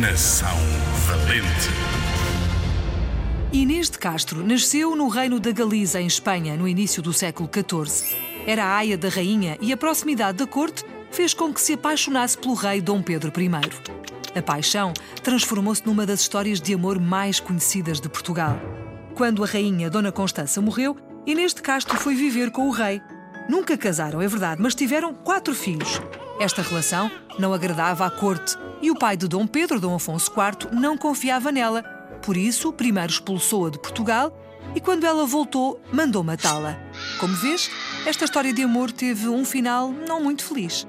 Nação Valente. Inês de Castro nasceu no reino da Galiza, em Espanha, no início do século XIV. Era a aia da rainha e a proximidade da corte fez com que se apaixonasse pelo rei Dom Pedro I. A paixão transformou-se numa das histórias de amor mais conhecidas de Portugal. Quando a rainha Dona Constança morreu, Inês de Castro foi viver com o rei. Nunca casaram, é verdade, mas tiveram quatro filhos. Esta relação não agradava à corte e o pai de Dom Pedro, Dom Afonso IV, não confiava nela. Por isso, primeiro expulsou-a de Portugal e, quando ela voltou, mandou matá-la. Como vês, esta história de amor teve um final não muito feliz.